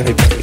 everybody.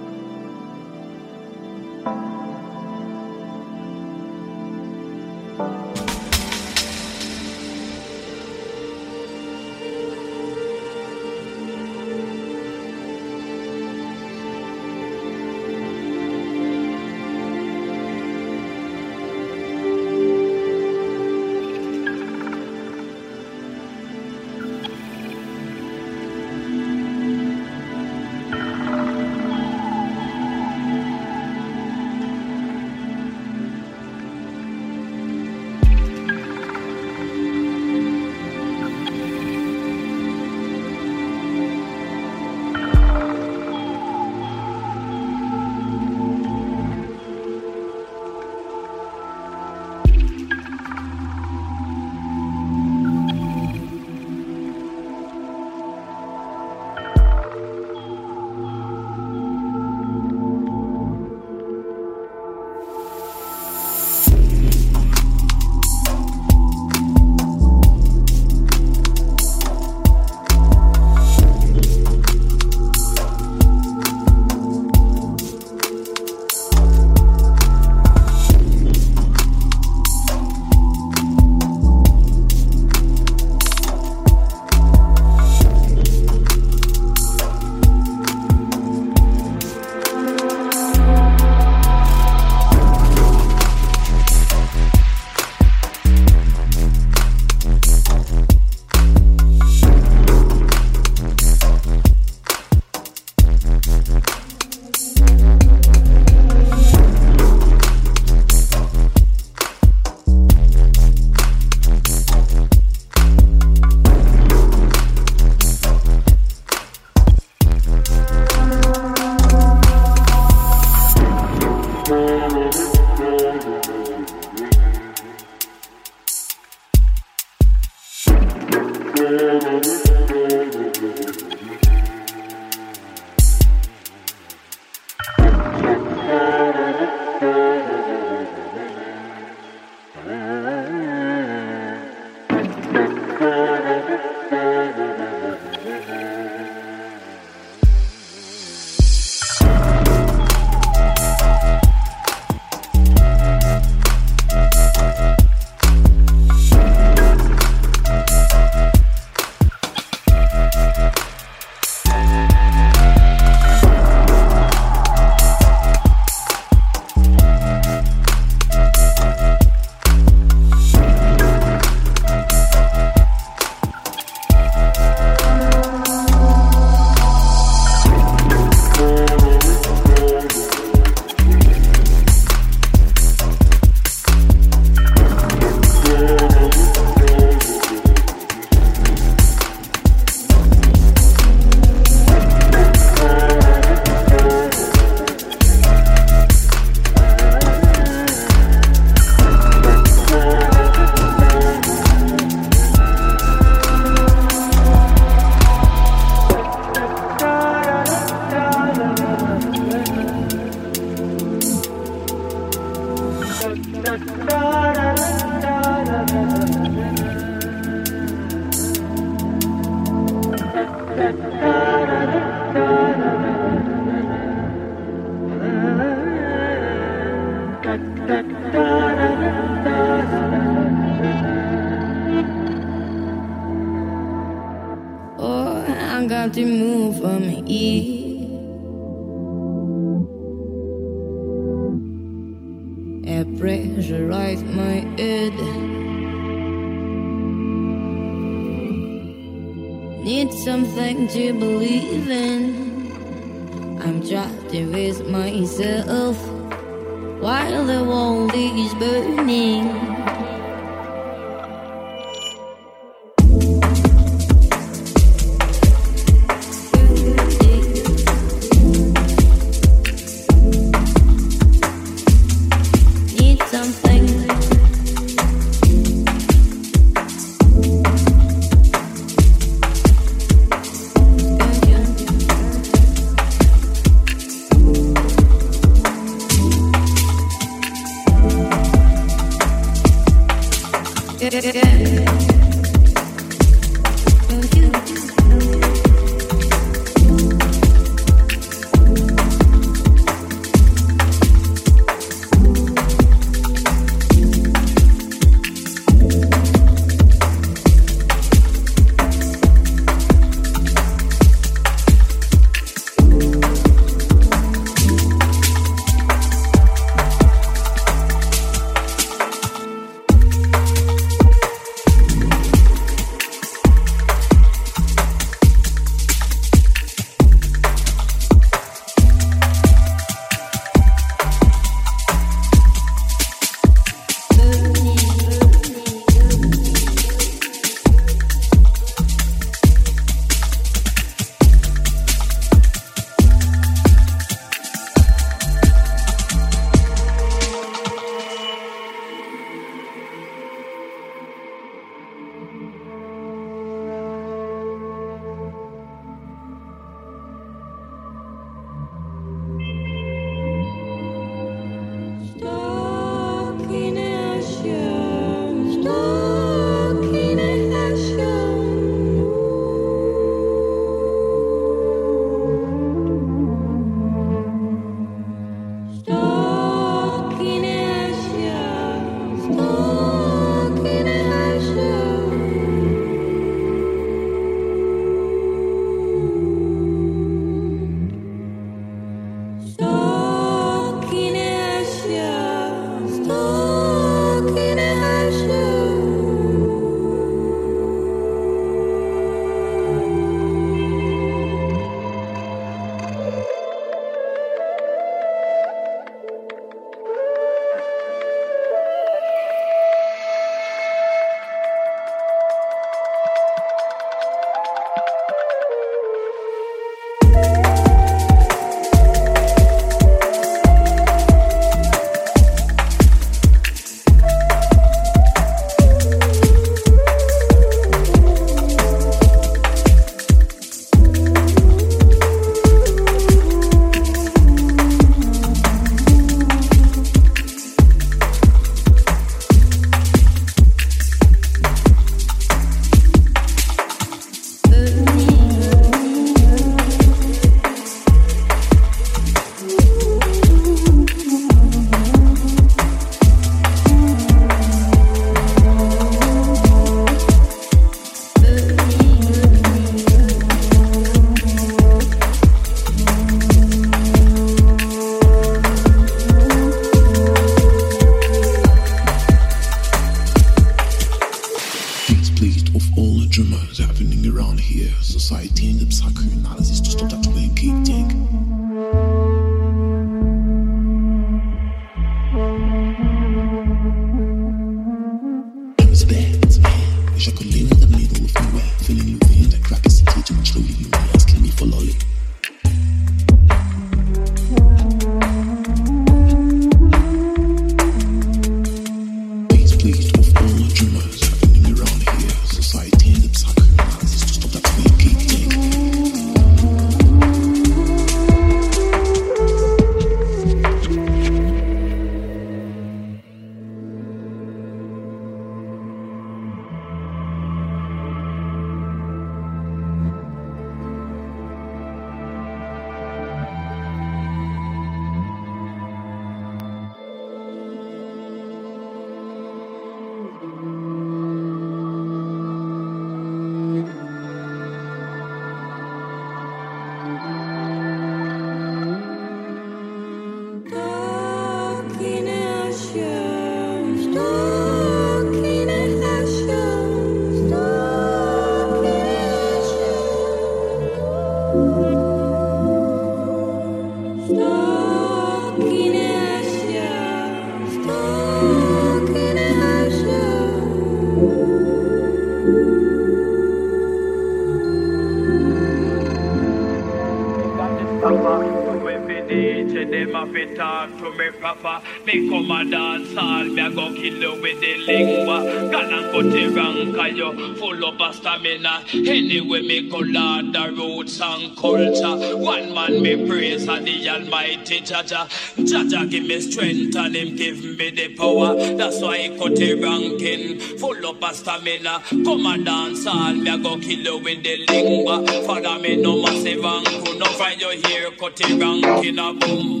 Anyway, me a go learn the lingua. And cut the ranka, yo full up a stamina. Anyway, me call on the roots and culture. One man me praise and the Almighty Jah Jah. Jaja give me strength and him give me the power. That's why he cut the ranking, full up of stamina. Come and dance all, me a go kill you with the lingua. Father me no massive ankle, no find your hair cut the ranking a boom.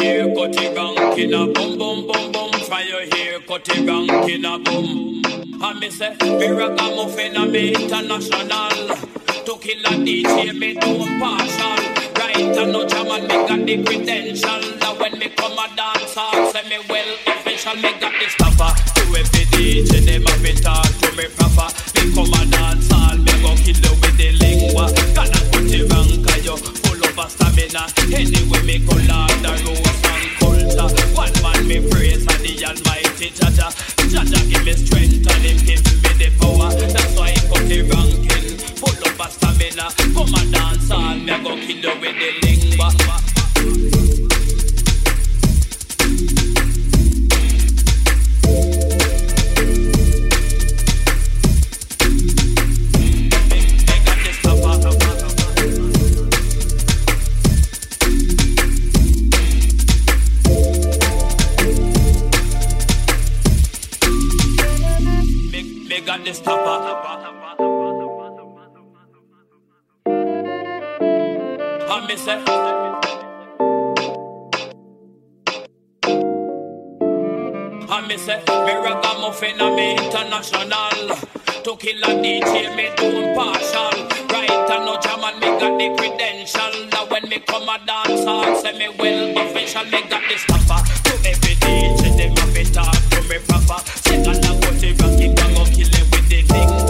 No find your hair cut a boom, boom, boom, boom. Your hair cut the ranking a boom. And me say, me ragamuffin a me international. To kill a DJ, me do partial. Right, and no jam and me got the credential. That when me come a dance hall, say me well official, me got the stopper. To every DJ, Come and dance on me, go kill you with the lingua. Say, and me say, me ragamuffin and me international. To kill a DJ, me do impartial. Right and no jam and me got the credential. That when me come a dance hall, say me well official, me got the stopper. To every DJ, them have it talk to me proper. Second I go to ranking, I go kill it with the lingua.